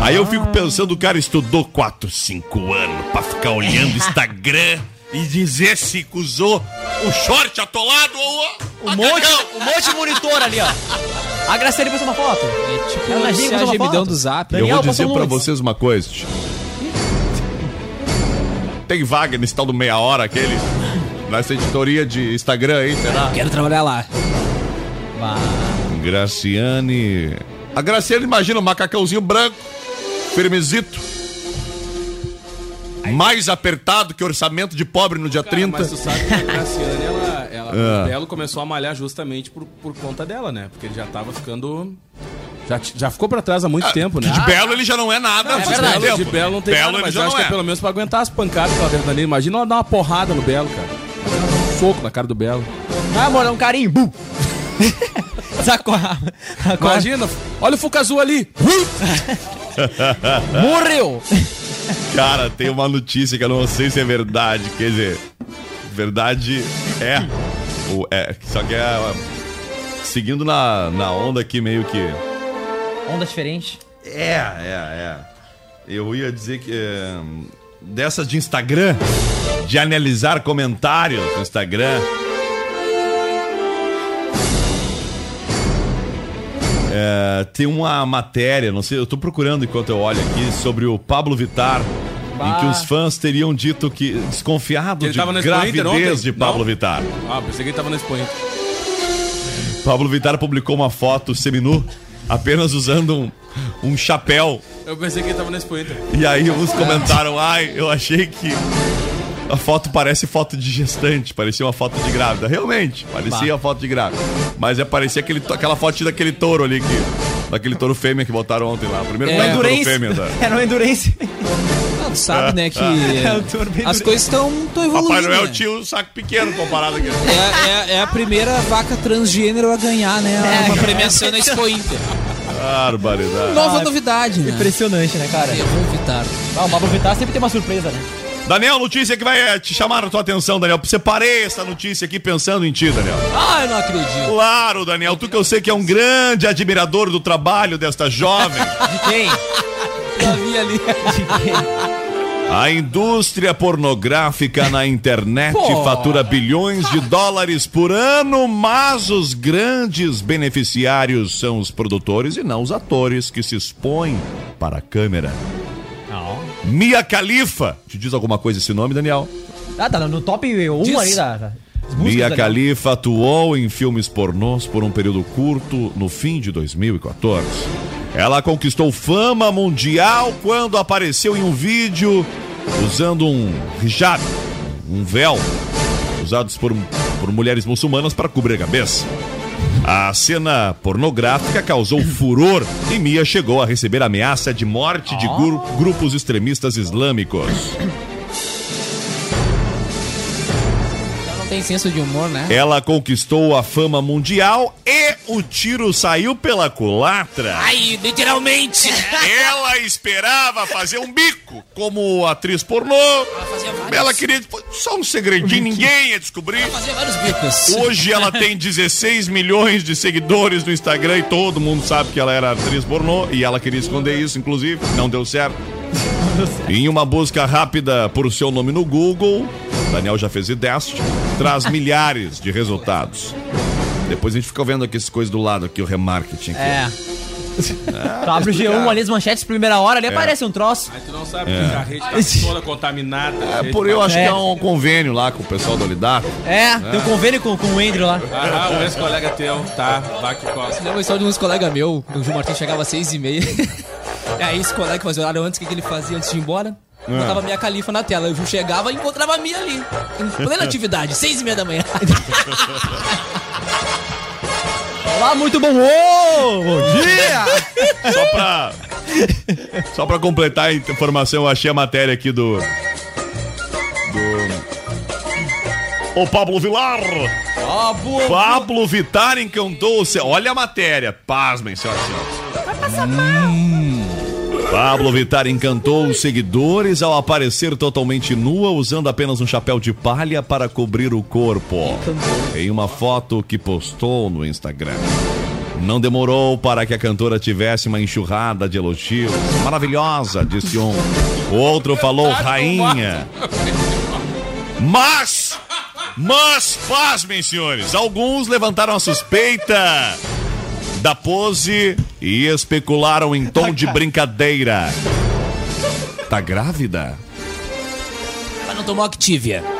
Aí eu fico pensando, o cara estudou 4, 5 anos pra ficar olhando Instagram e dizer se usou o short atolado ou Um monte, um monte de monitor ali, ó. A Graciane postou uma foto. É tipo Ela postou uma gemidão do zap. Eu Daniel vou dizer pra vocês uma coisa. Tem vaga nesse tal do meia hora aquele? Nessa editoria de Instagram aí, será? Quero trabalhar lá. Bah. Graciane. A Graciane imagina um macacãozinho branco, firmezito. Mais apertado que orçamento de pobre no dia 30. Mas tu sabe que a Graciane, ela, ela Ah. o Belo começou a malhar justamente por, por conta dela, né? Porque ele já tava ficando. Já, já ficou pra trás há muito tempo, né? De Belo ele já não é nada. Não, faz de, Belo, tempo. de Belo não tem Belo nada, mas acho não que é. é pelo menos pra aguentar as pancadas que ela deve. Imagina ela dar uma porrada no Belo, cara. Soco na cara do Belo. Ah, amor, é um carinho. Bum. Sacou? Imagina, olha o Fuca Azul ali. Morreu. Cara, tem uma notícia que eu não sei se é verdade. Quer dizer, verdade é. O, é só que é. Seguindo na, na onda aqui, meio que. Onda diferente. É, é, é. Eu ia dizer que. é, dessas de Instagram, de analisar comentários no Instagram. É, tem uma matéria, não sei, eu tô procurando enquanto eu olho aqui, sobre o Pablo Vittar, em que Bah. os fãs teriam dito que. desconfiado Ele de gravidez de Pablo Não? Vittar. Ah, pensei que ele tava na Expo Inter. Pablo Vittar publicou uma foto seminu, apenas usando um, um chapéu. Eu pensei que ele tava nesse Inter. E aí uns comentaram, ai, eu achei que a foto parece foto de gestante, parecia uma foto de grávida. Realmente, parecia Bah. uma foto de grávida. Mas é parecia aquele, aquela foto daquele touro ali, que, daquele touro fêmea que botaram ontem lá. Primeiro É, touro fêmea. Da... Era no Endurance. Tu sabe, né, que É, touro bem as coisas estão evoluindo. Papai Noel né? tinha um saco pequeno comparado aqui. É, é- é a primeira vaca transgênero a ganhar, né? Uma premiação na Expo Inter. Barbaridade. Nova Ah, novidade, né? Impressionante, né, cara? Eu vou evitar. Ah, o Pablo Vittar sempre tem uma surpresa, né? Daniel, notícia que vai eh, te chamar a tua atenção, Daniel. Separei essa notícia aqui pensando em ti, Daniel. Ah, eu não acredito. Claro, Daniel, tu que eu sei que é um grande admirador do trabalho desta jovem. De quem? Davi ali. A indústria pornográfica na internet Pô. fatura bilhões de dólares por ano, mas os grandes beneficiários são os produtores e não os atores que se expõem para a câmera. Mia Khalifa. Te diz alguma coisa esse nome, Daniel? Ah, tá no top 1 Diz. ali da. Mia Khalifa atuou em filmes pornôs por um período curto no fim de 2014. Ela conquistou fama mundial quando apareceu em um vídeo usando um hijab, um véu, usados por, por mulheres muçulmanas para cobrir a cabeça. A cena pornográfica causou furor e Mia chegou a receber ameaça de morte de gru- grupos extremistas islâmicos. Tem senso de humor, né? Ela conquistou a fama mundial e o tiro saiu pela culatra. Ai, literalmente. Ela esperava fazer um bico como atriz pornô. Ela queria só um segredinho, ninguém ia descobrir. Fazia vários bicos. Hoje ela tem 16 milhões de seguidores no Instagram e todo mundo sabe que ela era atriz pornô e ela queria esconder isso, inclusive, não deu certo. Em uma busca rápida por seu nome no Google, Daniel já fez ideste, traz milhares de resultados. Depois a gente fica vendo aqui essas coisas do lado aqui, o remarketing aqui. É. Tu abre o G1 ali, as manchetes, primeira hora, ali aparece um troço. Aí tu não sabe É. que a rede tá toda contaminada. É por eu acho que é um convênio lá com o pessoal do Olidato. É, tem um convênio com, com o Andrew lá. Ah, o ex-colega teu, tá, vai que costa. Lembra história de uns colegas meu, o Gil Martins chegava às seis e meia. Aí esse colega que fazia horário antes, o que, que ele fazia antes de ir embora? É. Botava minha califa na tela. Gil chegava e encontrava a minha ali. Em plena atividade, seis e meia da manhã. Olá, muito bom! Bom dia! Só pra. Só pra completar a informação, eu achei a matéria aqui do. Do. O Pablo Vilar! Pablo Vittar encantou o céu. Olha a matéria. Pasmem, senhoras e senhores. Hum. Pablo Vittar encantou os seguidores ao aparecer totalmente nua, usando apenas um chapéu de palha para cobrir o corpo. Em uma foto que postou no Instagram. Não demorou para que a cantora tivesse uma enxurrada de elogios. Maravilhosa, disse um. O outro falou rainha. Mas, mas, pasmem, senhores, alguns levantaram a suspeita da pose e especularam em tom de brincadeira. Tá grávida? Mas não tomou Activia.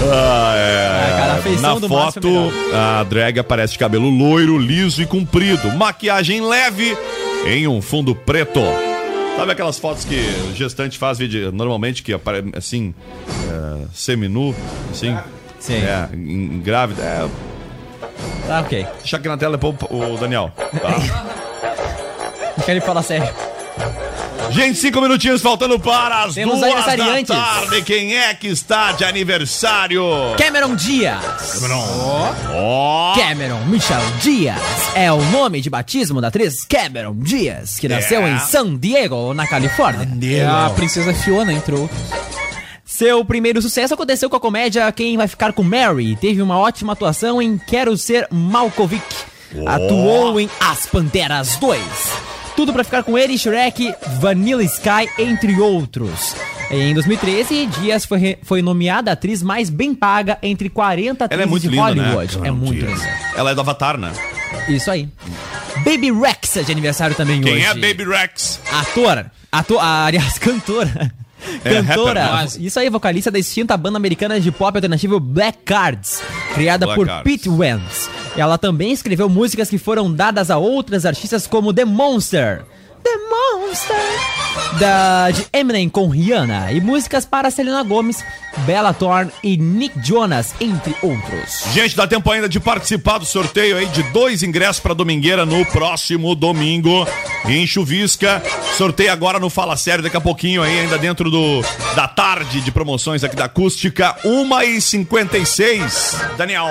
Ah, é. cara, a feição Na é foto, a drag aparece de cabelo loiro, liso e comprido. Maquiagem leve em um fundo preto. Sabe aquelas fotos que o gestante faz vídeo, normalmente, que aparece assim, é, seminu, assim? Sim. É, em, em grávida. É, Tá, ok. deixa aqui na tela depois o, Daniel. Tá? Não quero falar sério. Gente, cinco minutinhos faltando para as Temos duas da tarde. Quem é que está de aniversário? Cameron Diaz. Ó. Cameron Michelle Diaz é o nome de batismo da atriz Cameron Diaz, que nasceu É. em San Diego, na Califórnia. É a princesa Fiona entrou. Seu primeiro sucesso aconteceu com a comédia Quem Vai Ficar com Mary. Teve uma ótima atuação em Quero Ser Malkovich. Atuou em As Panteras 2. Tudo pra ficar com ele, Shrek, Vanilla Sky, entre outros. Em 2013, Dias foi, foi nomeada a atriz mais bem paga entre 40 atrizes Ela é muito de linda, Hollywood. né? É muito Dias. linda. Ela é do Avatar, né? Isso aí. Baby Rex é de aniversário também Quem hoje. é Baby Rex? Ator. Ator, aliás, cantora. É, Cantora, rapper, isso aí, vocalista da extinta banda americana de pop alternativo Black Cards, criada Black por Cards. Pete Wentz. Ela também escreveu músicas que foram dadas a outras artistas como The Monster. The Monster! Da, de Eminem com Rihanna e músicas para Selena Gomez, Bella Thorne e Nick Jonas, entre outros. Gente, dá tempo ainda de participar do sorteio aí de dois ingressos para Domingueira no próximo domingo em Chuvisca. Sorteio agora no Fala Sério, daqui a pouquinho aí, ainda dentro do da tarde de promoções aqui da Acústica, 1h56. Daniel,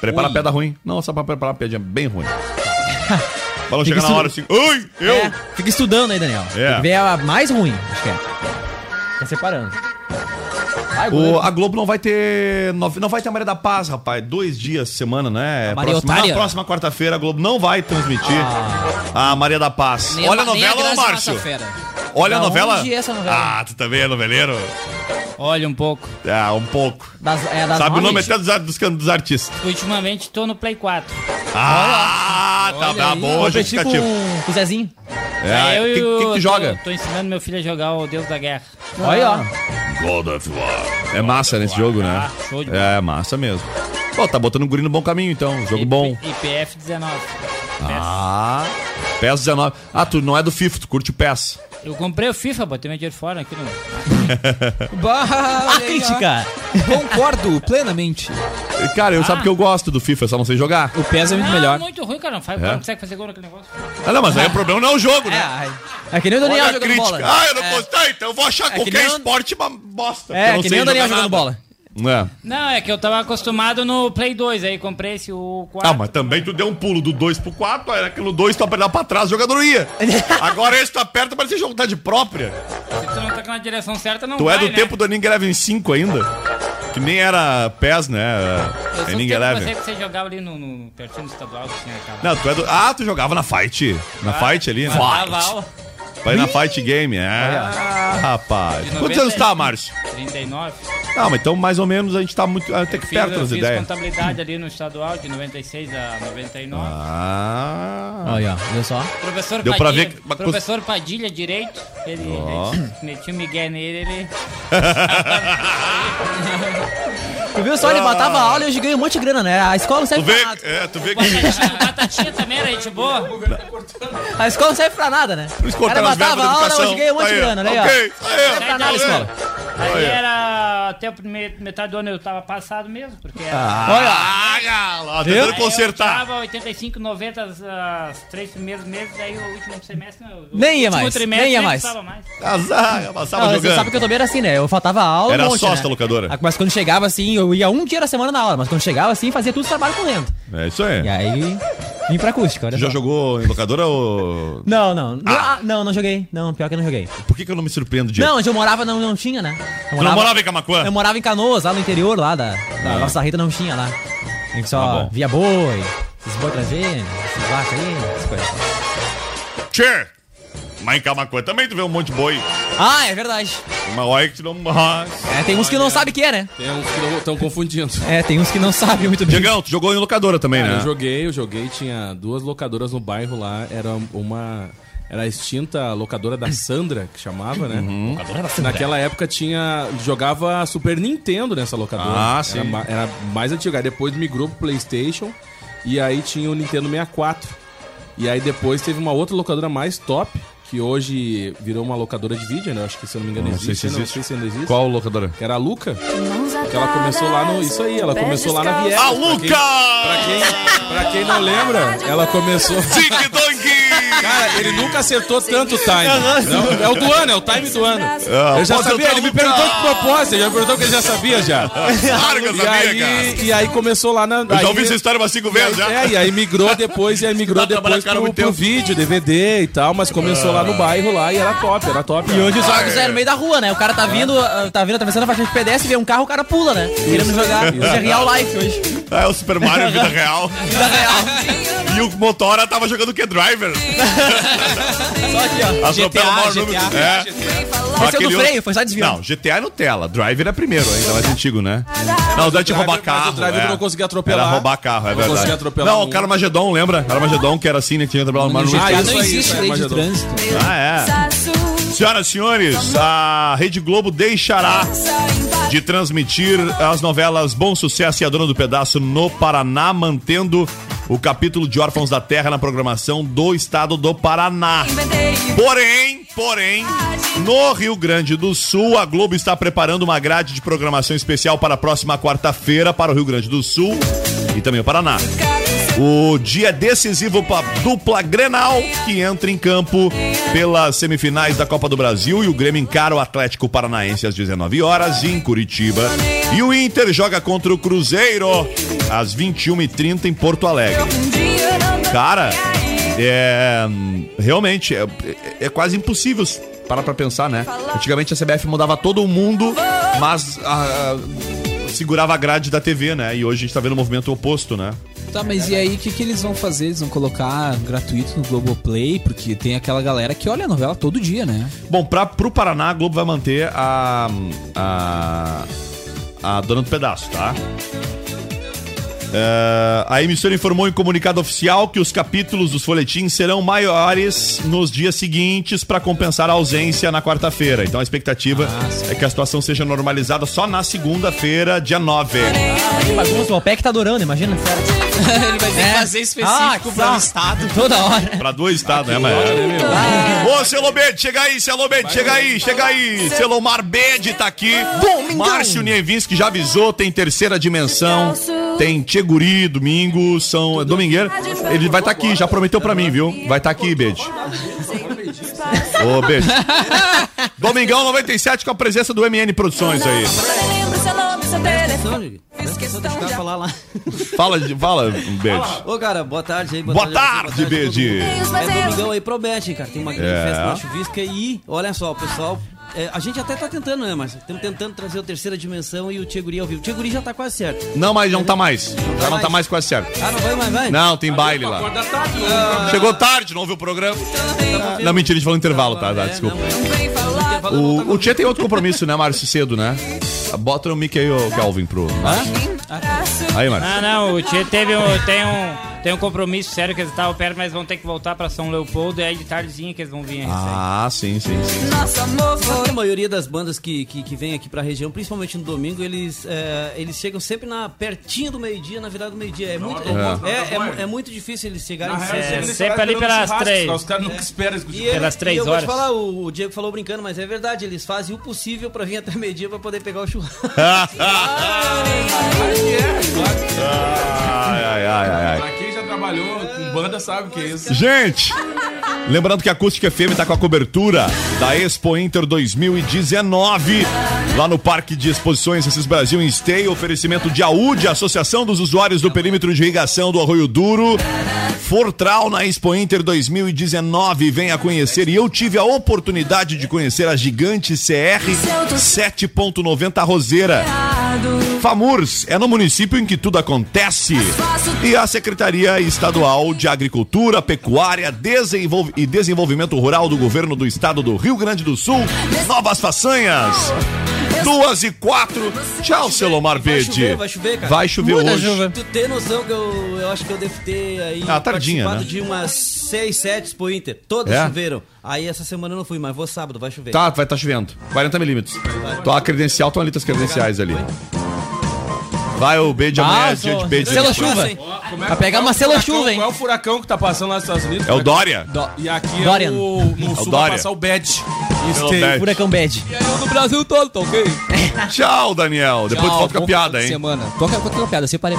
prepara a pedra ruim. Não, só pra preparar a pedra bem ruim. Falou Fica chegar na hora assim, oi, eu. É, fica estudando aí, Daniel. É. Tem que ver a mais ruim, acho que é. Tá separando. O, a Globo não vai ter. Não, vai ter a Maria da Paz, rapaz. Dois dias semana, né? Próxima, na próxima quarta-feira a Globo não vai transmitir a Maria da Paz. Nem Olha a novela, ô Márcio. Olha a Da novela. onde é essa novela? Ah, tu também é noveleiro? Olha um pouco. Ah, um pouco. Das, é, das Sabe o nome até dos, dos, dos artistas. Ultimamente tô no Play 4. Ah, tá, Olha tá aí. boa, justificativa. com, com o Zezinho. É, eu que, e que, o- que tu tô- joga? Tô ensinando meu filho a jogar o Deus da Guerra. Olha, ó. God of War. É massa nesse jogo, né? Ah, show de bola. É, massa mesmo. Pô, tá botando o guri no bom caminho, então. Jogo bom. IPF 19. Ah, PES 19. Ah, tu não é do FIFA, tu curte o PES. Eu comprei o FIFA, botei meu dinheiro fora aqui no. Bah, A crítica. Concordo plenamente. Cara, eu Ah. sabe que eu gosto do FIFA, só não sei jogar. O PES é muito Não, melhor. muito ruim, cara. Não, faz, É? não consegue fazer gol naquele negócio. Ah, não, mas aí o problema não é o jogo, né? É, é que nem o Daniel Olha jogando crítica. bola. Ah, eu não é. gostei, então eu vou achar É que qualquer nem esporte uma bosta. É, que sei nem o Daniel jogando nada. bola. É. Não, é que eu tava acostumado no Play 2, aí comprei esse o 4. Ah, mas também tu deu um pulo do 2 pro 4, era que no 2 tu apertar pra trás, o jogador ia. Agora esse tu aperta, parece que jogo tá de própria. Se tu não tá na direção certa, não Tu vai, é do né? tempo do Ninguém Eleven 5 ainda? Que nem era PES, né? Eu É Ninguém Eleven. você, que você jogava ali no, no pertinho do estadual, tinha aquela. Não, tu é do... Ah, tu jogava na Fight. Na Ah, Fight ali, né? Aula. Vai na Fight Game, é. Ah, rapaz. Quantos 90 anos tá, Márcio? 39. Ah, mas então mais ou menos a gente tá muito até que Fiz, perto eu das fiz ideias. contabilidade ali no estadual, de 96 a 99. Ah. Olha, viu só? Professor Deu pra Padilha, ver que- professor Padilha, direito, ele, Ó. ele metia o Miguel nele, ele... Tu viu só? Ele matava a aula e hoje ganha um monte de grana, né? A escola não Tu serve vê, pra nada. é, tu vê que Batatinha, batatinha também era gente boa. A escola não serve pra nada, né? Cortaram as matava a aula, hoje ganha um monte de Aí, grana, né? ok, ó? aí, era até o primeiro, metade do ano eu tava passado mesmo, porque era... Ah, galo, Viu? tentando Aí consertar. Eu tava 85, 90 as, as três primeiros meses, daí o último semestre... o Nem ia mais, nem ia nem mais. passava mais. Azar, passava Não, você jogando. sabe que eu também era assim, né? Eu faltava aula Era um monte, sócio né? locadora. Ah, Mas quando chegava assim, eu ia um dia na semana na aula, mas quando chegava assim, fazia tudo trabalho correndo. É isso aí. E aí, vim pra acústica, olha já só. jogou em locadora ou. Não, não. Ah, não, não joguei. Não, pior que eu não joguei. Por que, que eu não me surpreendo de. Não, onde eu morava não, não tinha, né? Eu Tu não morava em Camacuã? Eu morava em Canoas, lá no interior, lá da, da Ah. nossa Rita não tinha lá. A gente só Tá via boi, esses boi transgênicos, esses vacas aí, essas coisas. Tchê! Mas em Camacuã também tu vê um monte de boi. Ah, é verdade. Uma hora que tu não. Mas... É, tem uns que não sabem o que é, né? Tem uns que estão confundindo. É, tem uns que não sabem muito bem. Diegão, tu jogou em locadora também, Cara, né? eu joguei, eu joguei, tinha duas locadoras no bairro lá, era uma... Era a extinta locadora da Sandra, que chamava, né? Uhum. Locadora da Sandra. Naquela época tinha. Jogava Super Nintendo nessa locadora. Ah, Era sim. ma- Era, mais antiga. Aí depois migrou pro PlayStation. E aí tinha o Nintendo 64. E aí depois teve uma outra locadora mais top. Que hoje virou uma locadora de vídeo, né? Acho que se eu não me engano Não sei existe. se Não existe. sei se ainda existe. Qual locadora? Que era a Luca. Que ela começou lá no. Isso aí, ela começou lá na Viegas. A Pra quem- Luca! Pra quem, pra quem não lembra, ela começou. Tic Dong! Cara, ele nunca acertou tanto o time. Não, é o do ano, é o time do ano. Ah, eu já sabia, ele me perguntou de propósito, ele já perguntou que ele já sabia já. Claro que eu E sabia, aí, cara. e aí começou lá na. Eu já ouvi essa história umas cinco vezes já. É, e aí migrou depois, e aí migrou depois pro, pro vídeo, DVD e tal, mas começou lá no bairro lá e era top, era top. E hoje os jogos Ah, é. é no meio da rua, né? O cara tá vindo, ah, tá vindo atravessando a faixa de pedestre, vê um carro, o cara pula, né? Querendo jogar. Isso é real life hoje. É o Super Mario Vida Real. Vida real. E o Motora tava jogando o que Driver. Só aqui, ó. Atropela o maior número. GTA. É. É o Aquele do freio, foi só desvio. Não, GTA é Nutella. Driver é primeiro, ainda mais antigo, né? Não, o Driver- roubar carro. o Driver é. não conseguia atropelar. Era roubar carro, é Não verdade. conseguia atropelar Não, o Carmageddon, lembra? Carmageddon, que era assim, né? que Tinha atropelado o maior número Ah, isso não existe lei de trânsito. Ah, é. Senhoras e senhores, a Rede Globo deixará de transmitir as novelas Bom Sucesso e A Dona do Pedaço no Paraná, mantendo o capítulo de Órfãos da Terra na programação do estado do Paraná. Porém, porém, no Rio Grande do Sul, a Globo está preparando uma grade de programação especial para a próxima quarta-feira para o Rio Grande do Sul e também o Paraná. O dia decisivo para dupla Grenal, que entra em campo pelas semifinais da Copa do Brasil e o Grêmio encara o Atlético Paranaense às 19 horas em Curitiba. E o Inter joga contra o Cruzeiro às 21h30 em Porto Alegre. Cara, é. Realmente, é, é quase impossível parar pra pensar, né? Antigamente a CBF mudava todo mundo, mas ah, segurava a grade da TV, né? E hoje a gente tá vendo o movimento oposto, né? Tá, mas e aí o que, que eles vão fazer? Eles vão colocar gratuito no Globoplay? Porque tem aquela galera que olha a novela todo dia, né? Bom, pra, pro Paraná, a Globo vai manter a. a. a dona do pedaço, tá? É, a emissora informou em comunicado oficial que os capítulos dos folhetins serão maiores nos dias seguintes para compensar a ausência na quarta-feira. Então a expectativa é que a situação seja normalizada só na segunda-feira, dia 9. Que bagunça, o OPEC tá adorando, imagina. Ele vai ter que fazer específico para o estado. Toda hora. Pra dois estados, né, mas... Ô, Celo Bede, chega aí, Celo Bede, chega aí, chega aí. Celomar Bede tá aqui. Márcio Nievinski já avisou, tem terceira dimensão. Tem Tcheguri, domingo, São Domingueira. Ele vai estar aqui, já prometeu pra mim, viu? Vai estar aqui, Bede. Ô, Bede. Domingão 97 com a presença do MN Produções aí. falar lá. Fala, de- fala, Bede. Ô, cara, boa tarde aí. Boa tarde, Bede. É domingão aí, promete, cara. Tem uma grande É. festa na chuvisca e, olha só, o pessoal. É, a gente até tá tentando, né, mas estamos tentando trazer o terceira dimensão e o Tcheguri ao vivo. O Tcheguri já tá quase certo. Não, mas não tá mais. Já não tá mais quase certo. Ah, não vai mais, vai? Não, tem baile lá. Chegou tarde, não ouviu o programa. Não, mentira, a gente falou intervalo, tá? tá, Desculpa. O, o Tia tem outro compromisso, né, Márcio, cedo, né? Bota no mic aí, ô Calvin, pro. Aí, Márcio. Ah, não, o Tia teve um, tem, um, tem um compromisso sério que eles estavam perto, mas vão ter que voltar pra São Leopoldo e aí de tardezinha que eles vão vir aí. Ah, sim, sim, sim. A maioria das bandas que, que, que vem aqui pra região, principalmente no domingo, eles, é, eles chegam sempre na, pertinho do meio-dia, na virada do meio-dia. É muito, é, é, é mu- é muito difícil eles chegarem real, eles sempre ali pelas três. Os caras nunca esperam E ele- Pelas três e eu horas. vou te falar, o, o Diego falou brincando, mas é verdade, eles fazem o possível pra vir até meio-dia pra poder pegar o churrasco. Ai, ai, ai, ai, ai. Trabalhou com banda sabe o que é isso. Gente, lembrando que a Acústica FM tá com a cobertura da Expo Inter 2019, lá no Parque de Exposições Assis Brasil em Esteio, oferecimento de AUD, Associação dos Usuários do Perímetro de Irrigação do Arroio Duro, Fortral na Expo Inter 2019, venha conhecer, e eu tive a oportunidade de conhecer a gigante CR 7.90 Roseira. FAMURS é no município em que tudo acontece. E a Secretaria Estadual de Agricultura, Pecuária Desenvolve- e Desenvolvimento Rural do Governo do Estado do Rio Grande do Sul. Novas façanhas. Duas e quatro. Tchau, Celomar Verde. chover, vai chover, cara. Vai chover hoje. Tu tem noção que eu, eu acho que eu devo ter aí Ah, tardinha, participado né? de umas 6, 7 pro Inter. Todas É? choveram. Aí essa semana eu não fui, mas vou sábado, vai chover. Tá, vai estar chovendo. 40 milímetros. Tua credencial, estão ali tuas credenciais ali. Vai o B de amanhã, Ah, é dia de B de Selo chuva. Vai pegar uma selo chuva, hein? Qual é o furacão que tá passando lá nos Estados Unidos? É o Dória. E aqui Dorian. é o, no É o sul Dória. vai passar o Bad. Isso tem. Furacão Bad. E aí eu no Brasil todo, tá ok? Tchau, Daniel. Depois tu volta com a piada, hein? Semana. Toca com a piada, separei.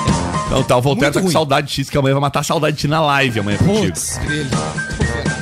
Não, tá, o Voltaire tá com saudade de ti, que amanhã vai matar a saudade de ti na live amanhã contigo. Putz.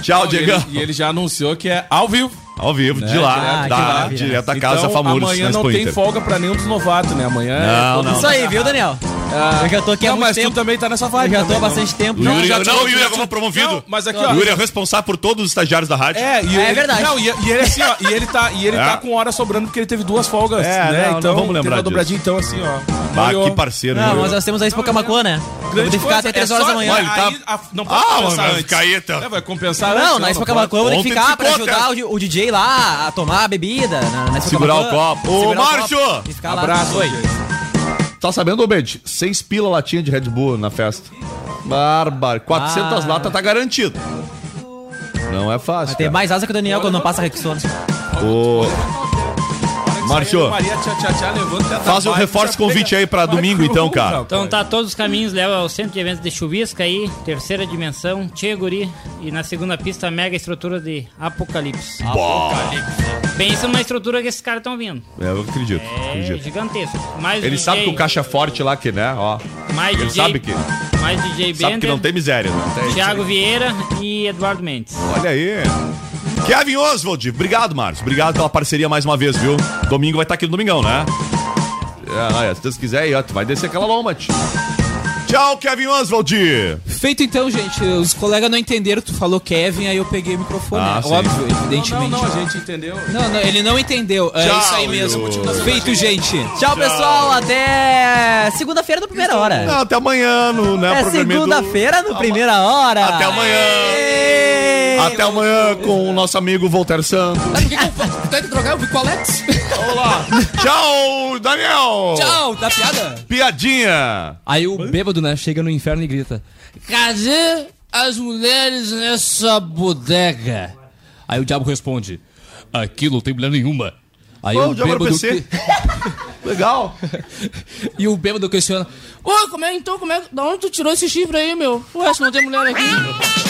Tchau, e Diegão. ele- E ele já anunciou que é ao vivo. Ao vivo, de Né? lá, Ah, que da, maravilha. direto da casa então, Famures. amanhã na não tem Inter. folga pra nenhum dos novatos, né? Amanhã Não, é... não. Isso aí, viu, Daniel? Ah, Eu já tô aqui há não, muito mas tempo. tu também tá nessa Eu vibe. já tô há bastante O tempo. Yuri, já não, o Yuri é como promovido. Não, mas aqui, O ó. Yuri é responsável por todos os estagiários da rádio. É, e É ele, verdade. Não, e, e ele assim, ó, e ele tá, e ele É. tá com hora sobrando porque ele teve duas folgas, É, né? não, não então, vamos lembrar teve uma disso. dobradinha, então assim, ó. Ah, Olhou. que parceiro, Não, né? mas nós temos a Expo Camacuã, né? Vamos ter que ficar coisa, até 3 é horas da manhã. Tá- aí, não pode Ah, compensar mas antes. Caeta. É, vai compensar antes. Não, na Expo Camacuã vamos ter que ficar pra ajudar o, di- DJ lá a tomar a bebida. Na, na Expo Segurar o copo. Ô, Segurar o Márcio! Abraço, Oi. Tá sabendo, Obed? Seis pila latinha de Red Bull na festa. Bárbaro. 400 Ah. latas tá garantido. Não é fácil. Tem cara. mais asa que o Daniel quando não passa Rexona. O... Márcio, Maria tchá, tchá, tchá, levanta, faz o reforço convite aí pra domingo então, cara. Então tá, todos os caminhos levam ao centro de eventos de chuvisca aí, terceira dimensão, Tchê Guri, e na segunda pista, mega estrutura de Apocalipse. Pensa numa estrutura que esses caras estão vindo. É, eu acredito, É acredito. gigantesco. Mais Ele DJ, sabe que o caixa forte lá, que, né, ó. mais Ele DJ, sabe que, mais DJ sabe que Bender, não tem miséria, não tem. Thiago Vieira e Eduardo Mendes. Olha aí. Kevin Oswald, obrigado, Márcio. Obrigado pela parceria mais uma vez, viu? Domingo vai estar aqui no Domingão, né? É, se Deus quiser, tu vai descer aquela lomba, tio. Tchau, Kevin Oswald. Feito então, gente. Os colegas não entenderam, tu falou Kevin, aí eu peguei o microfone. Ah, né? Óbvio, evidentemente. Não, não, a gente entendeu. Não, não, ele não entendeu. É Tchau, isso aí mesmo. Yuri. Feito, gente. Tchau, pessoal. Até segunda-feira no primeira hora. Não, até amanhã, no, né, É programinha do- segunda-feira no primeira hora. Até amanhã. Até amanhã com o nosso amigo Voltaire Santos. Sabe o que, que eu tenho que drogar? Eu vi com o Alex. Olá. Tchau, Daniel. Tchau, dá piada? Piadinha. Aí o bêbado, né, chega no inferno e grita: Cadê as mulheres nessa bodega? Aí o diabo responde: Aqui não tem mulher nenhuma. Aí o bêbado. PC. Legal. e o bêbado questiona: Ô, como é então? Como é, da onde tu tirou esse chifre aí, meu? Ué, se não tem mulher aqui.